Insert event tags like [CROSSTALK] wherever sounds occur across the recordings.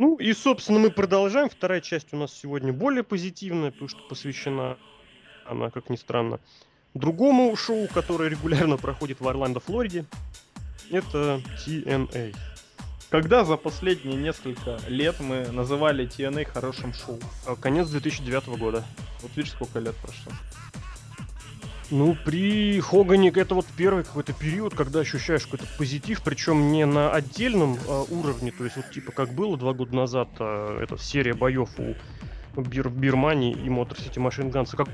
Ну и, собственно, мы продолжаем. Вторая часть у нас сегодня более позитивная, потому что посвящена она, как ни странно, другому шоу, которое регулярно проходит в Орландо, Флориде. Это TNA. Когда за последние несколько лет мы называли TNA хорошим шоу? А, конец 2009 года. Вот видишь, сколько лет прошло. Ну, при Хогане это вот первый какой-то период, когда ощущаешь какой-то позитив, причем не на отдельном а, уровне, то есть вот типа как было два года назад а, эта серия боев у Бир Бирмании и Мотор Сити Машин Ганса, как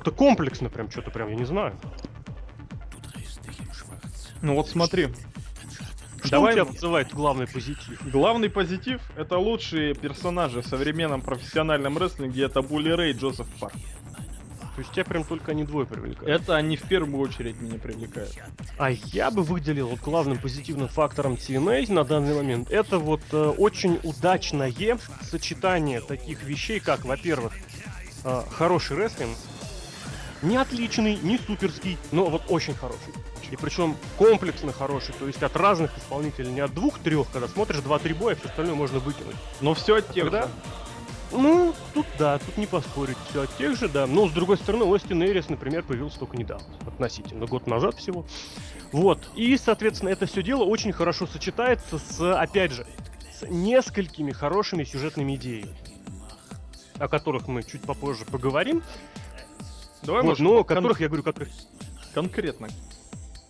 это комплексно прям что-то прям, я не знаю. Ну вот смотри, Что Давай- у тебя вызывает главный позитив? Главный позитив — это лучшие персонажи в современном профессиональном рестлинге. Это Булли Рэй и Джозеф Парк. То есть тебя прям только они двое привлекают. Это они в первую очередь меня привлекают. А я бы выделил вот главным позитивным фактором TNA на данный момент. Это вот э, очень удачное сочетание таких вещей, как, во-первых, э, хороший рестлинг, не отличный, не суперский, но вот очень хороший. И причем комплексно хороший, то есть от разных исполнителей, не от двух-трех, когда смотришь два-три боя, все остальное можно выкинуть. Но все от тех же. Ну, тут да, тут не поспорить, все от тех же, да. Но, с другой стороны, Остин Эрис, например, появился только недавно, относительно, год назад всего. Вот, и, соответственно, это все дело очень хорошо сочетается с, опять же, с несколькими хорошими сюжетными идеями, о которых мы чуть попозже поговорим, Давай, вот, может, но кон- которых, я говорю, как конкретно.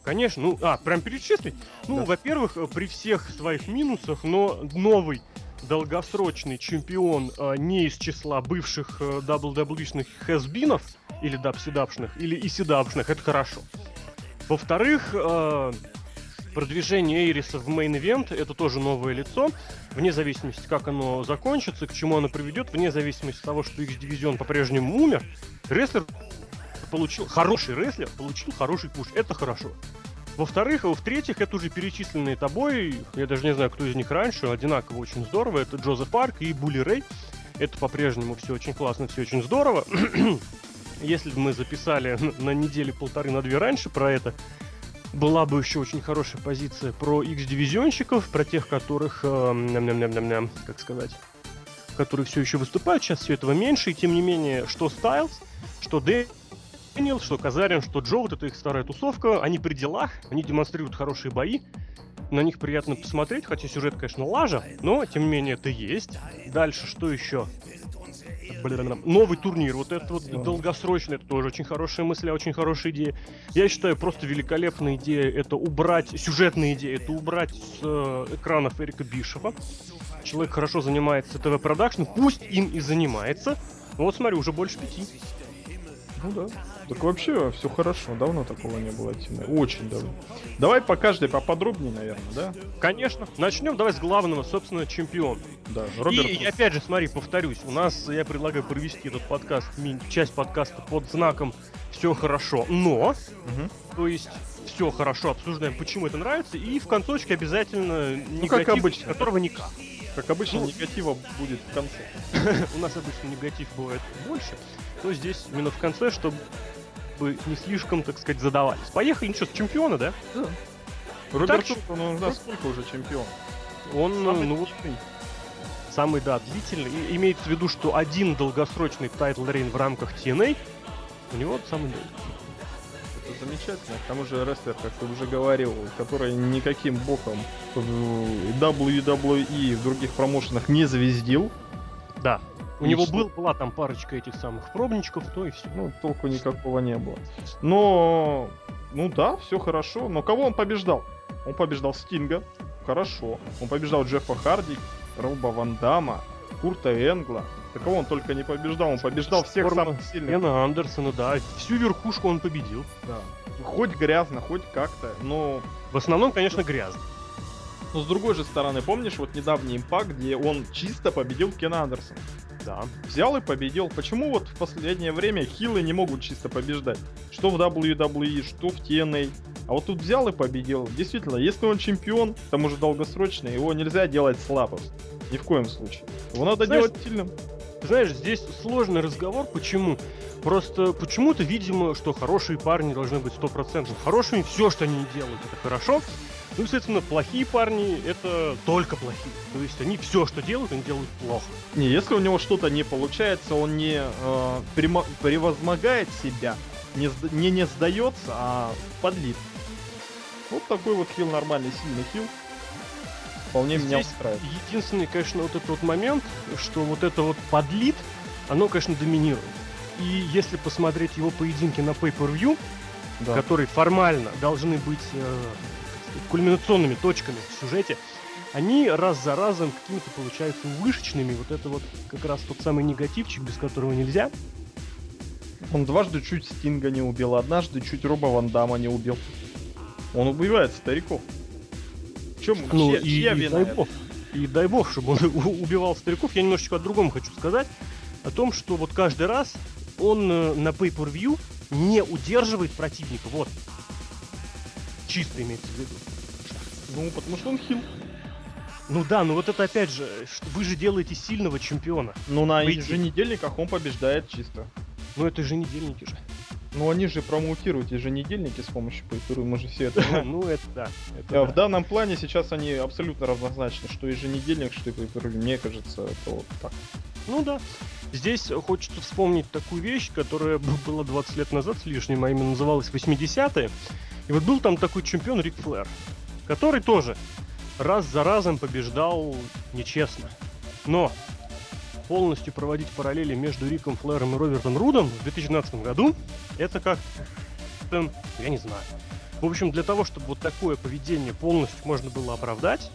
Конечно, ну, а, прям перечислить? Ну, Да. во-первых, при всех своих минусах, но новый долгосрочный чемпион э, не из числа бывших э, WWE-шных хэсбинов, или дабсидапшных, или исидапшных, это хорошо. Во-вторых, э, продвижение Эйриса в main event это тоже новое лицо, вне зависимости, как оно закончится, к чему оно приведет, вне зависимости от того, что X-дивизион по-прежнему умер, рестлер получил, хороший рестлер получил хороший push, это хорошо. Во-вторых, а в-третьих, это уже перечисленные тобой, я даже не знаю, кто из них раньше, одинаково очень здорово, это Джозеф Парк и Булли Рэй. Это по-прежнему все очень классно, все очень здорово. [CLEARS THROAT] Если бы мы записали [LAUGHS] на- неделю полторы на две раньше про это, была бы еще очень хорошая позиция про X-дивизионщиков, про тех, которых, э, ням-ням-ням-ням-ням, как сказать, которые все еще выступают, сейчас все этого меньше, и тем не менее, что Стайлз, что Дэниел, что Казарин, что Джо, вот эта их старая тусовка, они при делах, они демонстрируют хорошие бои, на них приятно посмотреть, хотя сюжет, конечно, лажа, но, тем не менее, это есть. Дальше, что еще? Блин, новый турнир, вот это вот долгосрочный, это тоже очень хорошая мысль, а очень хорошая идея. Я считаю, просто великолепная идея это убрать, сюжетная идея, это убрать с э, экранов Эрика Бишоффа. Человек хорошо занимается ТВ- production, пусть им и занимается. Вот смотри, уже больше пяти. Ну да. Так вообще все хорошо, давно такого не было темы. Очень давно. Давай по каждой поподробнее, наверное, да? Конечно. Начнем давай с главного, собственно, чемпиона. Да, Роберт. И, и опять же, смотри, повторюсь, у нас, я предлагаю провести этот подкаст, часть подкаста под знаком «Все хорошо, но...» Мгм. То есть, все хорошо, обсуждаем, почему это нравится, и в концовочке обязательно Ну, как негатив, обычно. которого никак. Как обычно, Ну. негатива будет в конце. [LAUGHS] У нас обычно негатив бывает больше, но здесь именно в конце, чтобы не слишком, так сказать, задавались. Поехали, ну что, с чемпиона, да? Роберт Так, Шутон, он у нас сколько уже чемпион? Он, Самый ну длинный. самый, да, длительный. И имеется в виду, что один долгосрочный title reign в рамках TNA у него самый долгий. Это замечательно. К тому же рестлер, как ты уже говорил, который никаким боком в WWE и в других промоушенах не звездил. Да. У него был, была там парочка этих самых пробничков, то и все. Ну, толку никакого не было. Но, ну да, все хорошо. Но кого он побеждал? Он побеждал Стинга. Хорошо. Он побеждал Джеффа Харди, Роба Ван Дамма, Курта Энгла. Да кого он только не побеждал. Он побеждал всех Шторма, самых сильных. Кена Андерсона, да. Всю верхушку он победил. Да. Хоть грязно, хоть как-то. Но В основном, конечно, грязно. Но с другой же стороны, помнишь вот недавний импакт, где он чисто победил Кена Андерсона? Да. Взял и победил. Почему вот в последнее время хилы не могут чисто побеждать? Что в WWE, что в TNA. А вот тут взял и победил. Действительно, если он чемпион, к тому же долгосрочный, его нельзя делать слабым. Ни в коем случае. Его надо Знаешь, делать сильным. Знаешь, здесь сложный разговор. Почему? Просто почему-то, видимо, что хорошие парни должны быть стопроцентно хорошими. Все, что они делают, это хорошо. Ну, естественно, плохие парни это только плохие. То есть они все, что делают, они делают плохо. Не, если у него что-то не получается, он не э, премо- превозмогает себя, не, не, не сдается, а подлит. Вот такой вот хил нормальный, сильный хил. Вполне меня Здесь устраивает. Единственный, конечно, вот этот вот момент, что вот это вот подлит, оно, конечно, доминирует. И если посмотреть его поединки на Pay-Per-View, Да. которые формально должны быть э, кульминационными точками в сюжете, они раз за разом какими-то получаются вышечными. Вот это вот как раз тот самый негативчик, без которого нельзя. Он дважды чуть Стинга не убил, однажды чуть Роба Ван Дамма не убил. Он убивает стариков. Чем, Ну чья, и, чья и вина дай бог. И дай бог, чтобы он [LAUGHS] убивал стариков. Я немножечко о другом хочу сказать. О том, что вот каждый раз он э, на pay-per-view не удерживает противника. Вот. Чисто имеется в виду. Ну, потому что он хил. Ну да, ну вот это опять же, что вы же делаете сильного чемпиона. Но на Выйти. еженедельниках он побеждает чисто. Ну это же недельники же. Ну, они же промоутируют еженедельники с помощью пейперу, мы же все это знаем. Ну это да. это да. В данном плане сейчас они абсолютно равнозначны, что еженедельник, что и пейперу. Мне кажется, это вот так. Ну да. Здесь хочется вспомнить такую вещь, которая [LAUGHS] была 20 лет назад с лишним, а именно называлась 80-е. И вот был там такой чемпион Рик Флэр, который тоже раз за разом побеждал нечестно. Но полностью проводить параллели между Риком Флэром и Робертом Рудом в 2012 году, это как я не знаю. В общем, для того, чтобы вот такое поведение полностью можно было оправдать,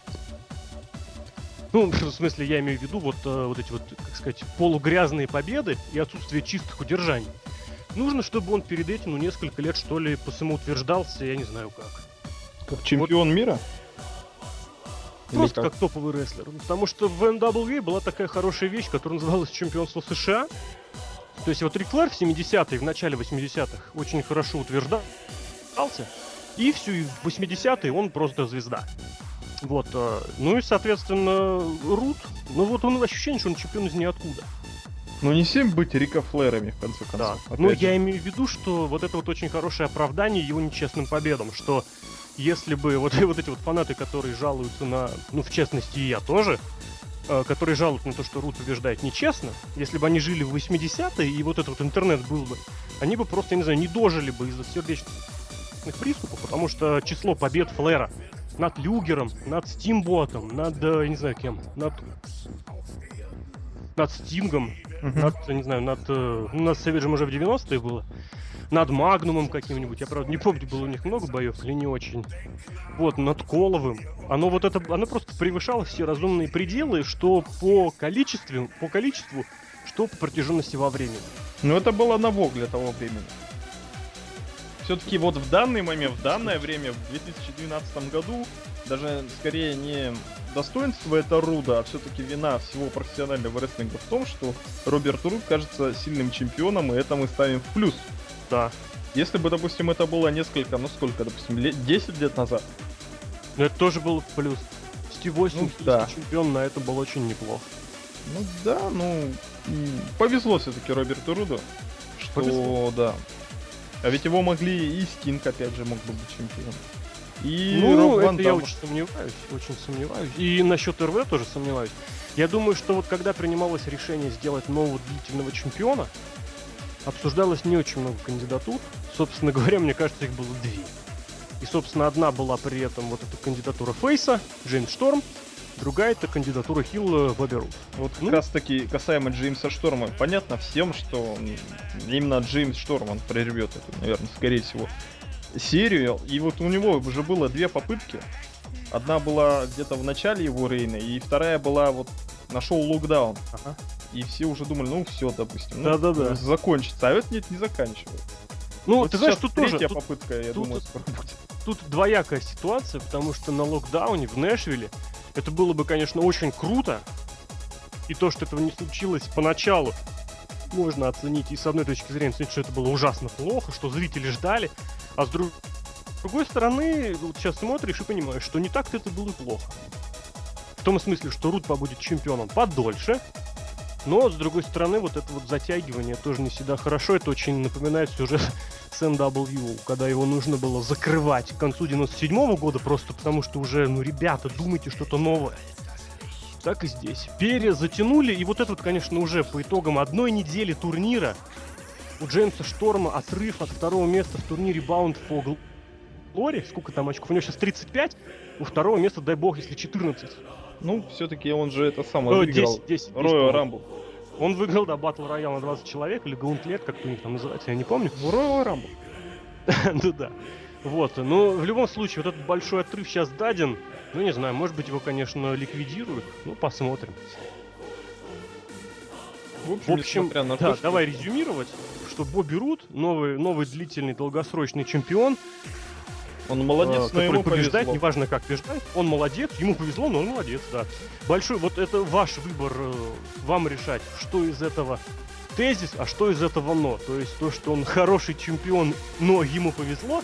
ну, [LAUGHS] в смысле, я имею в виду вот, э, вот эти вот, как сказать, полугрязные победы и отсутствие чистых удержаний. Нужно, чтобы он перед этим, ну, несколько лет, что ли, самоутверждался, я не знаю как. Как чемпион мира? Или Просто как? топовый рестлер. Ну, Потому что в NWA была такая хорошая вещь, которая называлась чемпионство США. То есть вот Рик Флэр в 70-е, в начале 80-х очень хорошо утверждался. И все, и в 80-е он просто звезда. Вот, э, ну и, соответственно, Рут, ну вот он ощущение, что он чемпион из ниоткуда. Ну не всем быть Рика Флэрами, в конце Да. концов. Ну, Опять я же. имею в виду, что вот это вот очень хорошее оправдание его нечестным победам, что если бы вот, [LAUGHS] вот эти вот фанаты, которые жалуются на, ну, в частности, и я тоже, э, которые жалуются на то, что Рут побеждает нечестно, если бы они жили в 80-е, и вот этот вот интернет был бы, они бы просто, я не знаю, не дожили бы из-за сердечных приступов, потому что число побед Флэра над Люгером, над Стимботом, над, э, я не знаю кем, над над Стингом, над, я не знаю, над... э, ну, над Сэвиджем уже в 90-е было. Над Магнумом каким-нибудь. Я, правда, не помню, было у них много боев или не очень. Вот, над Коловым. Оно вот это... Оно просто превышало все разумные пределы, что по количеству, по количеству, что по протяженности во времени. Ну это было ново для того времени. Все-таки вот в данный момент, в данное время, в 2012 году, даже скорее не достоинство это Руда, а все-таки вина всего профессионального рестлинга в том, что Роберт Руд кажется сильным чемпионом, и это мы ставим в плюс. Да. Если бы, допустим, это было несколько, ну сколько, допустим, лет, 10 лет назад, Но это тоже был плюс. Стив Остин, Ну, да. чемпион, на это был очень неплохо. ну да, ну повезло все-таки Роберту Руду, что Повезло. да. А ведь его могли и Стинг, опять же, мог бы быть чемпионом. И Ну, Роб Ван это я очень сомневаюсь, очень сомневаюсь. И насчет РВ тоже сомневаюсь. Я думаю, что вот когда принималось решение сделать нового длительного чемпиона, обсуждалось не очень много кандидатур. Собственно говоря, мне кажется, их было две. И, собственно, одна была при этом вот эта кандидатура Фейса, Джеймс Шторм, другая это кандидатура Хилла Бобби Рут. Вот как Ну. раз таки касаемо Джеймса Шторма, понятно всем, что именно Джеймс Шторм он прервет эту, наверное, скорее всего, серию. И вот у него уже было две попытки. Одна была где-то в начале его рейна, и вторая была вот на шоу Локдаун. Ага. И все уже думали, ну все, допустим, ну, Да-да-да. закончится. А это нет, не заканчивается. Ну, Вот ты знаешь, тут тоже, третья тут, попытка, я тут- думаю, скоро будет. тут двоякая ситуация, потому что на локдауне в Нэшвилле это было бы, конечно, очень круто. И то, что этого не случилось поначалу, можно оценить и с одной точки зрения, оценить, что это было ужасно плохо, что зрители ждали, а с друг- с другой стороны, вот сейчас смотришь и понимаешь, что не так-то это было плохо. В том смысле, что Рут побудет чемпионом подольше, Но, с другой стороны, вот это вот затягивание тоже не всегда хорошо. Это очень напоминает сюжет с NW, когда его нужно было закрывать к концу 97 -го года, просто потому что уже, ну, ребята, думайте что-то новое. Так и здесь. Перезатянули, и вот это вот, конечно, уже по итогам одной недели турнира у Джеймса Шторма отрыв от второго места в турнире Bound for Glory. Сколько там очков? У него сейчас 35. У второго места, дай бог, если 14. Ну, все-таки он же это самое Э, выиграл. 10, 10, 10, Royal по-моему. Rumble. Он выиграл, да, батл роял на 20 человек, или Гаунтлет, как у них там называется, я не помню. Royal Rumble. [LAUGHS] ну да. Вот, ну, в любом случае, вот этот большой отрыв сейчас даден. Ну, не знаю, может быть, его, конечно, ликвидируют. Ну, посмотрим. В общем, В общем, да, то, что- давай резюмировать, что Бобби Рут, новый, новый длительный долгосрочный чемпион, Он молодец, но который ему побеждает, повезло. неважно как побеждает, он молодец, ему повезло, но он молодец, да. Большой, вот это ваш выбор, э, вам решать, что из этого тезис, а что из этого но. То есть то, что он хороший чемпион, но ему повезло,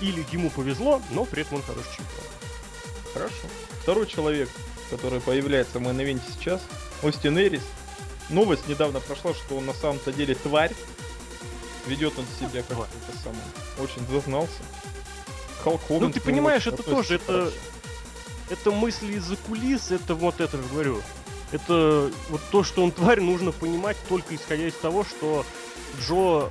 или ему повезло, но при этом он хороший чемпион. Хорошо. Второй человек, который появляется в мейн сейчас, Остин Эрис. Новость недавно прошла, что он на самом-то деле тварь. Ведет он себя как Тварь. это самое. Очень зазнался. Халк Хоган Ну, ты понимаешь, это тоже, это- хорошо. Это мысли из-за кулис, это вот это, говорю. Это вот то, что он тварь, нужно понимать только исходя из того, что Джо,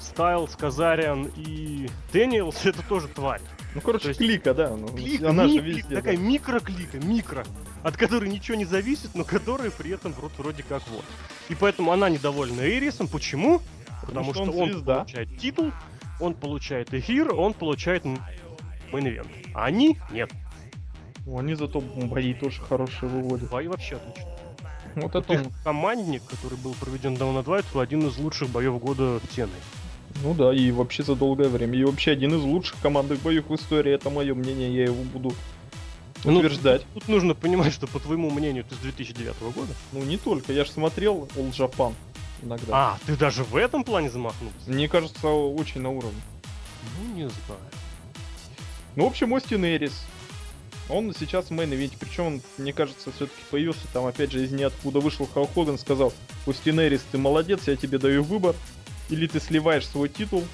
Стайлс, Казариан и Дэниелс это тоже тварь. Ну, короче, то есть- клика, да. ну, Клика, она же ми- везде. такая да. микроклика, микро, от которой ничего не зависит, но которая при этом вроде, вроде как вот. И поэтому она недовольна Эрисом. Почему? Потому, что что, он он, звезда. получает титул, он получает эфир, он получает main event. А они нет. Они зато бои тоже хорошие выводят. Бои вообще отлично. Вот это их командник, который был проведен at White, был один из лучших боев года в TNA. Ну да, и вообще за долгое время. И вообще один из лучших командных боев в истории. Это мое мнение, я его буду Ну, утверждать. Тут нужно понимать, что по твоему мнению ты с 2009 года. Ну не только, я же смотрел All Japan иногда. А, ты даже в этом плане замахнулся? Мне кажется, очень на уровне. Ну, не знаю. Ну, в общем, Остин Эрис. Он сейчас в мейн ивенте, причем он, мне кажется, все-таки появился там, опять же, из ниоткуда вышел Халк Хоган, сказал, Остин Эрис, ты молодец, я тебе даю выбор. Или ты сливаешь свой титул,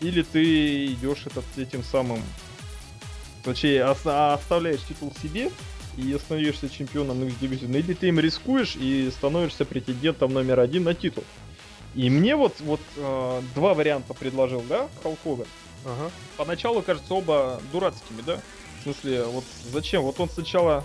или ты идешь этот, этим самым... Точнее, ос- оставляешь титул себе и становишься чемпионом X Division, или ты им рискуешь и становишься претендентом номер один на титул. И мне вот, вот э, два варианта предложил, да, Халк Хоган. Ага. Поначалу кажется оба дурацкими, да? В смысле, вот зачем? Вот он сначала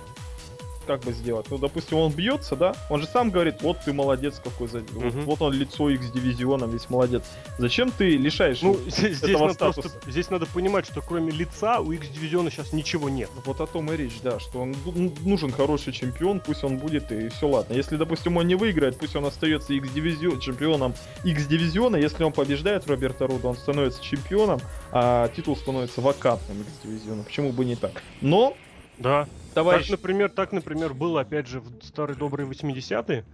как бы сделать? Ну, допустим, он бьется, да? Он же сам говорит, вот ты молодец какой, за... вот, Мгм. вот он лицо X дивизиона, весь молодец. Зачем ты лишаешь Ну, [LAUGHS] здесь, этого надо просто, статуса. здесь надо понимать, что кроме лица у X-дивизиона сейчас ничего нет. Вот о том и речь, да, что он ду- нужен хороший чемпион, пусть он будет и все ладно. Если, допустим, он не выиграет, пусть он остается X дивизион чемпионом X дивизиона. Если он побеждает Роберта Руда, он становится чемпионом, а титул становится вакантным X дивизиона. Почему бы не так? Но Да. Товарищ Так, например, так, например, было, опять же, в старые добрые 80-е.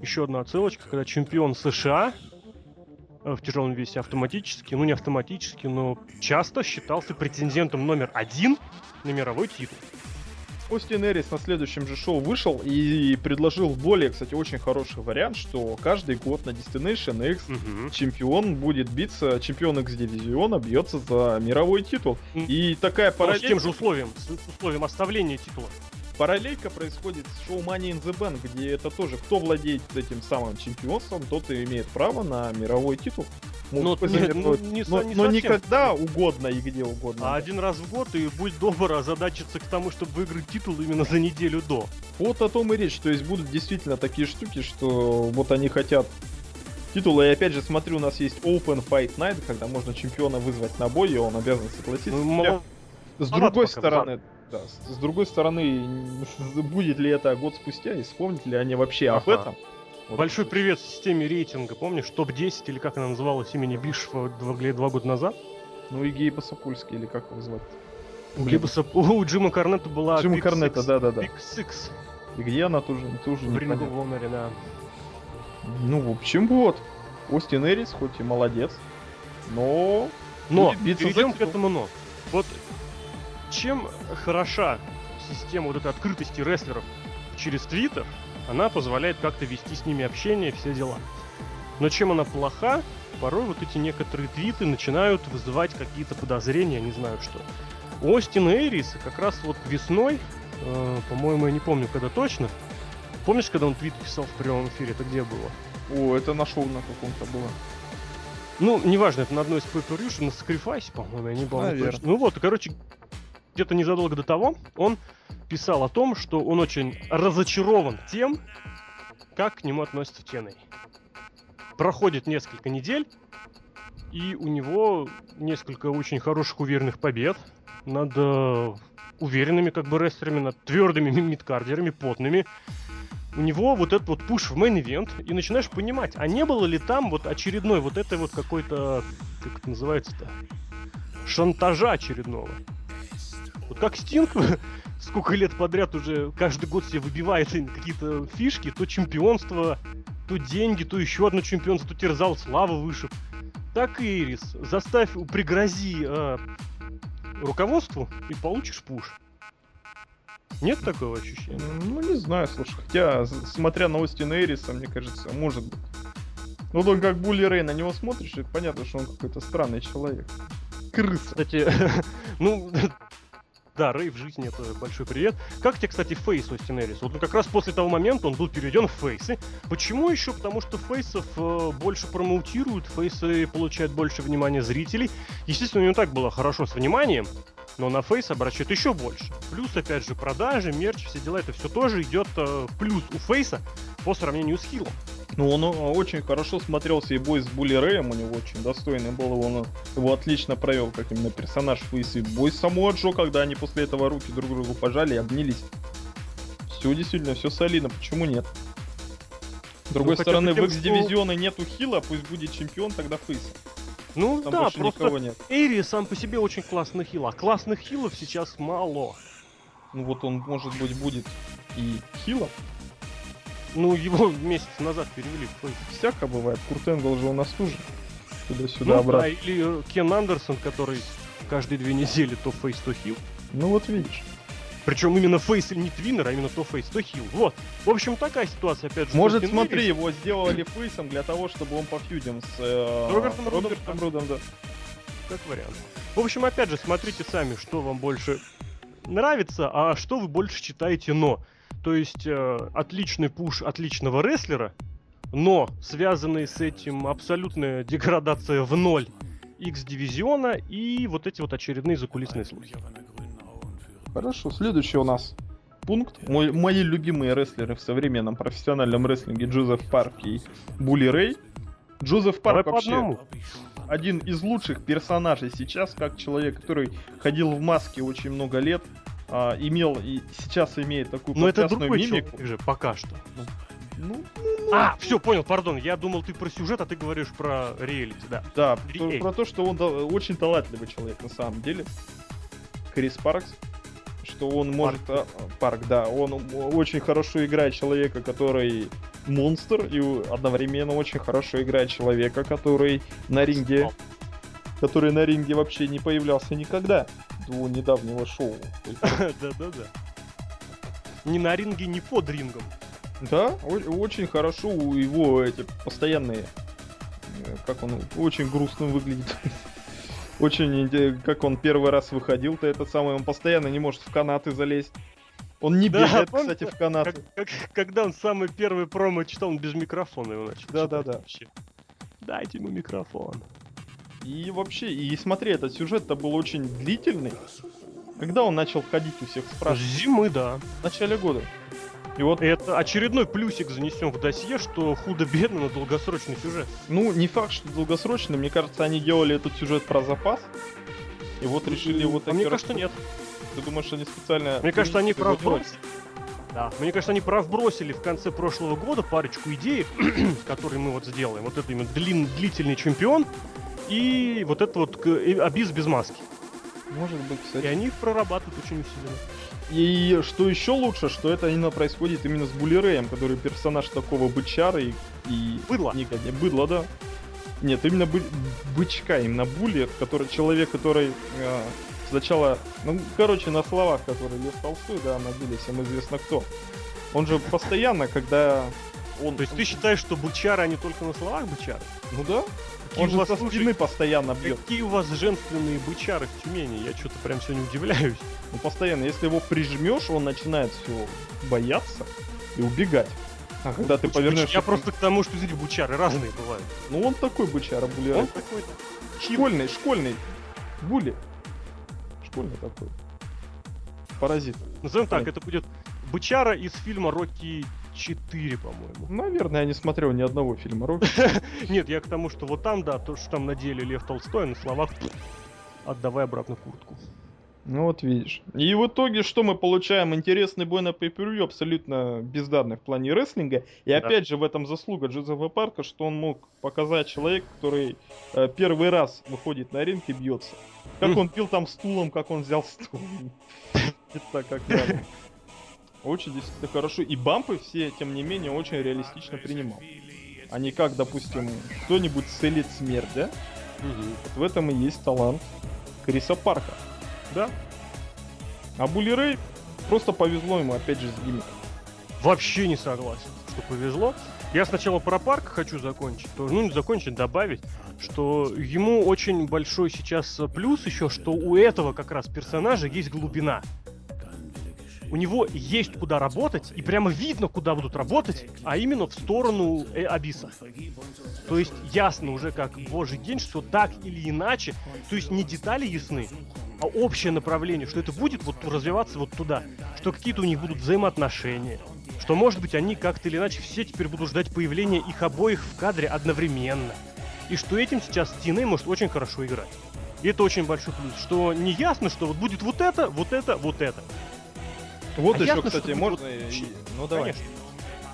Еще одна отсылочка, когда чемпион США э, в тяжелом весе автоматически, ну не автоматически, но часто считался претендентом номер один на мировой титул. Остин Эрис на следующем же шоу вышел и предложил более, кстати, очень хороший вариант, что каждый год на Destination X Мгм. чемпион будет биться, чемпион X дивизиона бьется за мировой титул. И такая Но с тем же условием, с условием оставления титула. Параллелька происходит с шоу Money in the Bank, где это тоже, кто владеет этим самым чемпионством, тот и имеет право на мировой титул. Но Могут нет, ну, не но, не но совсем. никогда угодно и где угодно. А один раз в год и будь добр озадачиться к тому, чтобы выиграть титул именно за неделю до. Вот о том и речь, то есть будут действительно такие штуки, что вот они хотят титула. И опять же, смотрю, у нас есть Open Fight Night, когда можно чемпиона вызвать на бой, и он обязан согласиться. Ну, мало- С другой стороны, да, с, с другой стороны, [LAUGHS] будет ли это год спустя, и вспомнят ли они вообще об Ага. этом? Вот. Большой привет системе рейтинга, помнишь, топ-10 или как она называлась имени Бишева два, два года назад? Ну и Гейба Сапульский, или как его звать? У, Гиббса- у Джима Корнета была Джима Big Корнета, да-да-да. Big Six И где она тоже, тоже в of Honor, да. Ну, в общем, вот. Остин Эрис, хоть и молодец, но... Но, перейдем к этому но. Вот чем хороша система вот этой открытости рестлеров через Твиттер, она позволяет как-то вести с ними общение, все дела. Но чем она плоха, порой вот эти некоторые твиты начинают вызывать какие-то подозрения, не знаю что. У Остина Эриса как раз вот весной, э, по-моему, я не помню, когда точно, помнишь, когда он твит писал в прямом эфире, это где было? О, это на шоу на каком-то было. Ну, неважно, это на одной из per на Sacrifice, по-моему, я не помню. Ну вот, короче, где-то незадолго до того он писал о том, что он очень разочарован тем, как к нему относятся в TNA. Проходит несколько недель, и у него несколько очень хороших уверенных побед над э, уверенными как бы рестлерами, над твердыми мидкардерами, потными. У него вот этот вот push в main event, и начинаешь понимать, а не было ли там вот очередной вот этой вот какой-то, как это называется-то, шантажа очередного. Вот как Стинг [LAUGHS] сколько лет подряд уже каждый год себе выбивает какие-то фишки, то чемпионство, то деньги, то еще одно чемпионство, то зал славы выше. Так и Эйрис. Заставь, пригрози э, руководству и получишь push. Нет такого ощущения? Ну, не знаю, слушай. Хотя, смотря на Остина Эриса, мне кажется, может быть. Ну, только как Булли Рэй на него смотришь, и понятно, что он какой-то странный человек. Крыса. Кстати, [LAUGHS] [LAUGHS] ну, да, Рэй в жизни это большой привет. Как тебе, кстати, фейс Остин Эрис? Вот ну, как раз после того момента он был переведен в фейсы. Почему еще? Потому что фейсов э, больше промоутируют, фейсы получают больше внимания зрителей. Естественно, у него так было хорошо с вниманием, но на фейс обращают еще больше. Плюс, опять же, продажи, мерч, все дела, это все тоже идет э, плюс у фейса по сравнению с хилом. Ну, он э, очень хорошо смотрелся и бой с Булли Рэем у него очень достойный был. Он его отлично провел, как именно персонаж Фейс. И бой с Самуа Джо, когда они после этого руки друг другу пожали и обнялись. Все действительно, все солидно, почему нет? С другой Ну, стороны, в тем, X-дивизиона нету хила, пусть будет чемпион, тогда Face. Ну Там да, просто никого нет. Эйри сам по себе очень классный heel, а классных хилов сейчас мало. Ну вот он, может быть, будет и хилом. Ну, его месяц назад перевели. Всяко бывает. Курт Энгл же у нас тоже туда-сюда Ну, да, обратно. или э, Кен Андерсон, который каждые две недели то face, то heel. Ну вот видишь. Причем именно face не tweener, а именно то face, то heel. Вот. В общем, такая ситуация, опять же. с Может, смотри, его сделали фейсом для того, чтобы он пофьюдил с э, Робертом Робертом да. Рудом, да. Как вариант. В общем, опять же, смотрите сами, что вам больше нравится, а что вы больше читаете но. То есть, э, отличный пуш отличного рестлера, но связанный с этим абсолютная деградация в ноль X-дивизиона и вот эти вот очередные закулисные слухи. Хорошо, следующий у нас пункт. Мой, мои любимые рестлеры в современном профессиональном рестлинге Джозеф Парк и Булли Рэй. Джозеф Давай Парк по вообще один из лучших персонажей сейчас, как человек, который ходил в маске очень много лет, а, имел и сейчас имеет такую Но это другой мимику. человек же, пока что. Ну, А, все, понял, пардон. Я думал, ты про сюжет, а ты говоришь про реалити, да. да, про, про то, что он да, очень талантливый человек на самом деле. Крис Паркс. Что он может... а, Парк, да. Он очень хорошо играет человека, который монстр, и одновременно очень хорошо играет человека, который на ринге... Который на ринге вообще не появлялся никогда до недавнего шоу. [LAUGHS] Да-да-да. Ни на ринге, ни под рингом. Да, очень хорошо у его эти постоянные, э, как он очень грустно выглядит. [LAUGHS] Очень, инте- как он первый раз выходил, то этот самый, он постоянно не может в канаты залезть. Он не Да, бегает, помните, кстати, в канаты. Как- как- когда он самый первый промо читал, он без микрофона его начал. Да-да-да. читать вообще. Дайте ему микрофон. И вообще, и смотри, этот сюжет-то был очень длительный. Когда он начал ходить у всех С спрашивать? зимы, да. В начале года. И вот, Это очередной плюсик занесен в досье, что худо-бедно, но долгосрочный сюжет. ну, не факт, что долгосрочно. Мне кажется, они делали этот сюжет про запас. И вот решили вот а мне кажется, нет. Ты думаешь, они специально... Мне кажется, они его провбросили. Да, мне кажется, они провбросили в конце прошлого года парочку идей, [CLEARS THROAT] которые мы вот сделаем. Вот это именно длин, длительный чемпион и вот это вот и Абис без маски. Может быть, И кстати. они их прорабатывают очень усиленно. И что еще лучше, что это именно происходит именно с Булереем, который персонаж такого бычара и... и Быдло. Никогда. Быдло, да. Нет, именно бы... бычка, именно Буллер, который человек, который э, сначала, ну, короче, на словах, который Лев Толстой, да, на деле всем известно кто. Он же постоянно, когда он... То есть ты считаешь, что бычара, они только на словах бычары? Ну да. Какие Он у же вас, со слушай, спины постоянно бьет. Какие у вас женственные бычары в Тюмени? Я что-то прям сегодня удивляюсь. Ну постоянно. Если его прижмешь, он начинает все бояться и убегать. А когда ты повернешь... Я просто к тому, что, извините, бычары разные бывают. Ну он такой бычара, були. Он какой-то. Школьный, школьный. Були. Школьный такой. Паразит. Назовем так, это будет бычара из фильма Рокки 4, по-моему. Наверное, я не смотрел ни одного фильма Рокки. [LAUGHS] Нет, я к тому, что вот там, да, то, что там на деле Лев Толстой, а на словах отдавай обратно куртку. Ну вот видишь. И в итоге что мы получаем? Интересный бой на pay абсолютно бездарный в плане рестлинга. И Да. опять же в этом заслуга Джозефа Парка, что он мог показать человек, который э, первый раз выходит на ринг и бьется. Как Мгм. он бил там стулом, как он взял стул. [LAUGHS] Это как надо. Очень действительно хорошо. И бампы все, тем не менее, очень реалистично принимал. А не как, допустим, кто-нибудь целит смерть, да? Вот в этом и есть талант Криса Парка. Да. А Були Рэй просто повезло ему, опять же, с гиммиком. Вообще не согласен, что повезло. Я сначала про парк хочу закончить, то, ну не закончить, добавить, что ему очень большой сейчас плюс еще, что у этого как раз персонажа есть глубина. У него есть куда работать, и прямо видно, куда будут работать, а именно в сторону э, Абиса. То есть ясно уже как божий день, что так или иначе, то есть не детали ясны, а общее направление, что это будет вот развиваться вот туда, что какие-то у них будут взаимоотношения, что, может быть, они как-то или иначе все теперь будут ждать появления их обоих в кадре одновременно. И что этим сейчас TNA может очень хорошо играть. И это очень большой плюс, что не ясно, что вот будет вот это, вот это, вот это. Вот А еще, ясно, кстати, что можно... и- Ну давай. Конечно.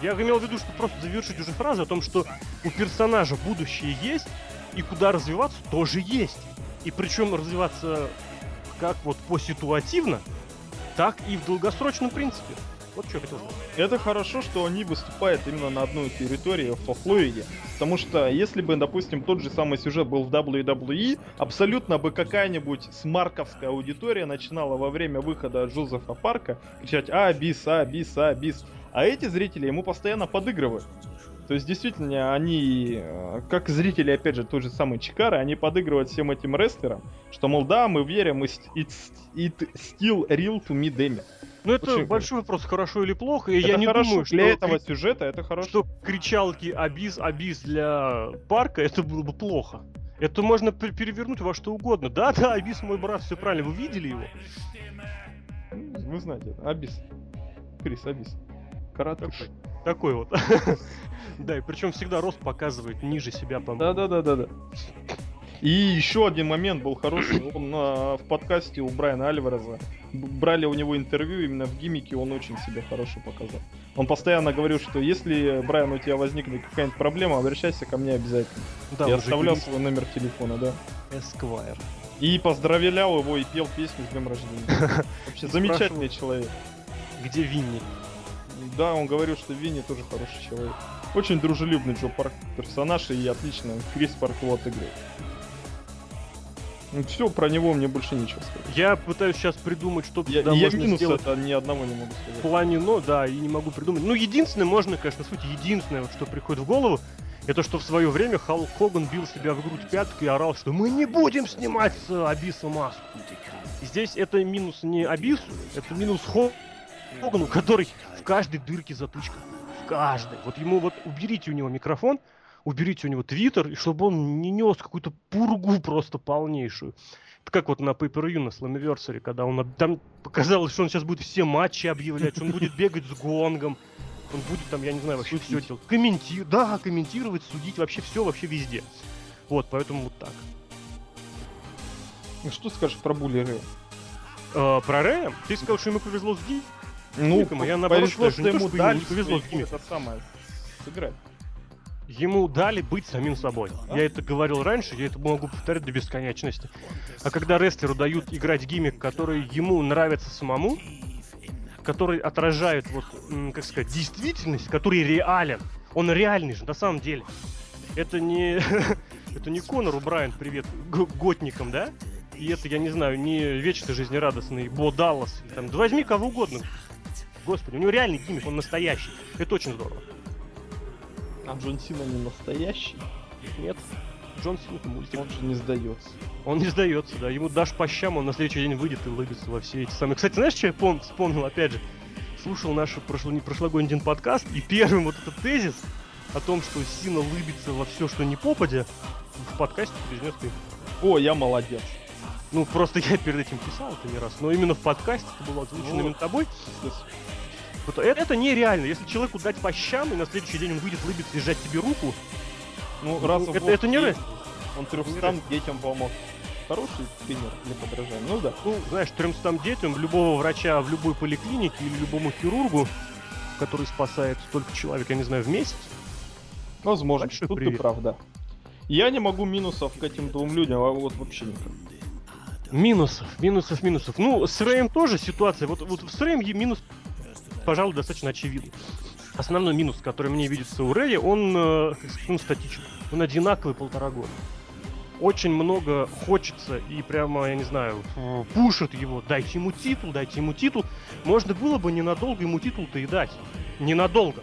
Я имел в виду, что просто завершить уже фразу о том, что у персонажа будущее есть, и куда развиваться тоже есть. И причем развиваться как вот поситуативно, так и в долгосрочном принципе. Вот что я хотел сказать. Это хорошо, что они выступают именно на одной территории во Флориде. Потому что если бы, допустим, тот же самый сюжет был в WWE, абсолютно бы какая-нибудь смарковская аудитория начинала во время выхода Джозефа Парка кричать «А, бис, а, бис, а, бис». А эти зрители ему постоянно подыгрывают. То есть, действительно, они, э, как зрители, опять же, той же самой Чикары, они подыгрывают всем этим рестлерам, что, мол, да, мы верим, и ст- it, still real to me, Деми. Ну это Очень большой вопрос, хорошо или плохо, и Это я не хорошо думаю, для что, этого кри- сюжета, это хорошо. что кричалки «Абис, Абис» для парка, это было бы плохо. Это можно пер- перевернуть во что угодно. Да-да, Абис мой брат, все правильно, вы видели его? Вы знаете, Абис. Крис Абис. Каратуш. Такой вот. [LAUGHS] Да, и причем всегда рост показывает ниже себя, по Да, да, да, да, да. И еще один момент был хороший. Он а, в подкасте у Брайана Альвареза брали у него интервью именно в гиммике, он очень себя хорошо показал. Он постоянно говорил, что если, Брайан, у тебя возникнет какая-нибудь проблема, обращайся ко мне обязательно. Да, Я оставлял свой номер телефона, да. Эсквайр. И поздравлял его и пел песню с днем рождения. [LAUGHS] Вообще замечательный человек. Где Винни? Да, он говорил, что Винни тоже хороший человек. Очень дружелюбный Джо Парк персонаж и отлично Крис Парк его отыгрывает. Все, про него мне больше нечего сказать. Я пытаюсь сейчас придумать, что Я, туда я можно сделать это ни одного не могу в сказать. плане, но да, и не могу придумать. Ну, единственное, можно, конечно, в сути, единственное, вот, что приходит в голову, это что в свое время Халк Хоган бил себя в грудь пяткой и орал, что мы не будем снимать с Абиса маску. Здесь это минус не Абису, это минус Хо- Хогану, который в каждой дырке затычка. В каждой. Вот ему вот уберите у него микрофон, уберите у него твиттер, и чтобы он не нес какую-то пургу [LAUGHS] просто полнейшую. Это как вот на Pay Per View на Slammiversary, когда он там показалось, что он сейчас будет все матчи объявлять, что он будет [LAUGHS] бегать с гонгом, он будет там, я не знаю, вообще все делать. Комментировать, да, комментировать, судить, вообще все, вообще везде. Вот, поэтому вот так. Ну, Что скажешь про Були Рэя? Э, про Рэя, ты сказал, что ему повезло с Ди. Ну, а я наоборот повезло, что не то, ему ему дали не повезло с гиммиком. это самое сыграть. Ему дали быть самим собой. Я это говорил раньше, я это могу повторять до бесконечности. А когда рестлеру дают играть гиммик, который ему нравится самому, который отражает, вот, как сказать, действительность, который реален. Он реальный же, на самом деле. Это не... [LAUGHS] это не Конор Брайан, привет, готникам, да? И это, я не знаю, не вечно жизнерадостный Бо Даллас. Там, да возьми кого угодно. господи, у него реальный гиммик, он настоящий. Это очень здорово. А Джон Сина не настоящий? Нет, Джон Сина это мультик. Он же не сдается. Он не сдается, да. Ему дашь по щам, он на следующий день выйдет и улыбится во все эти самые. Кстати, знаешь, что я пом- вспомнил, опять же? Слушал наш прошло, не прошлогодний один подкаст, и первым вот этот тезис о том, что Сина улыбится во все, что не попадя, в подкасте произнес ты. О, я молодец. Ну, просто я перед этим писал это не раз, но именно в подкасте это было озвучено Вот. именно тобой. Вот это, это нереально. Если человеку дать по щам, и на следующий день он выйдет улыбиться и сжать тебе руку, Ну, ну, раз это, это не есть, рестлинг. Он Не трехстам рестлинг. детям помог. Хороший тренер для подражания. Ну да. Ну, знаешь, 300 детям, любого врача в любой поликлинике или любому хирургу, который спасает столько человек, я не знаю, в месяц, Возможно. Большой Тут привет. ты прав, да. Я не могу минусов к этим двум людям, а вот вообще никак. Минусов, минусов, минусов. Ну, с Рэем тоже ситуация. Вот, вот с Рэем минус, пожалуй, достаточно очевидный. Основной минус, который мне видится у Рэя, он, э, он статичен. Он одинаковый полтора года. Очень много хочется и прямо, я не знаю, пушит его. Дайте ему титул, дайте ему титул. Можно было бы ненадолго ему титул-то и дать. Ненадолго.